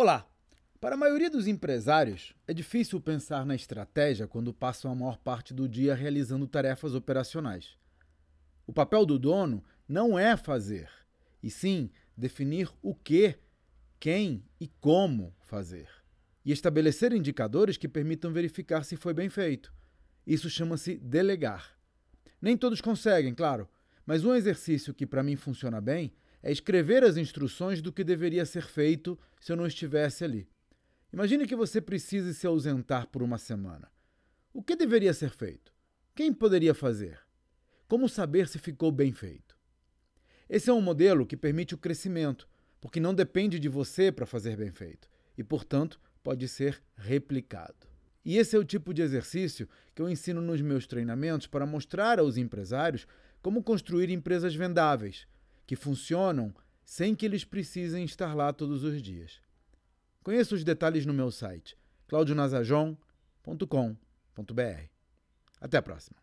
Olá! Para a maioria dos empresários, é difícil pensar na estratégia quando passam a maior parte do dia realizando tarefas operacionais. O papel do dono não é fazer, e sim definir o que, quem e como fazer. E estabelecer indicadores que permitam verificar se foi bem feito. Isso chama-se delegar. Nem todos conseguem, claro, mas um exercício que para mim funciona bem é escrever as instruções do que deveria ser feito se eu não estivesse ali. Imagine que você precise se ausentar por uma semana. O que deveria ser feito? Quem poderia fazer? Como saber se ficou bem feito? Esse é um modelo que permite o crescimento, porque não depende de você para fazer bem feito e, portanto, pode ser replicado. E esse é o tipo de exercício que eu ensino nos meus treinamentos para mostrar aos empresários como construir empresas vendáveis, que funcionam sem que eles precisem estar lá todos os dias. Conheça os detalhes no meu site claudionazajon.com.br. Até a próxima.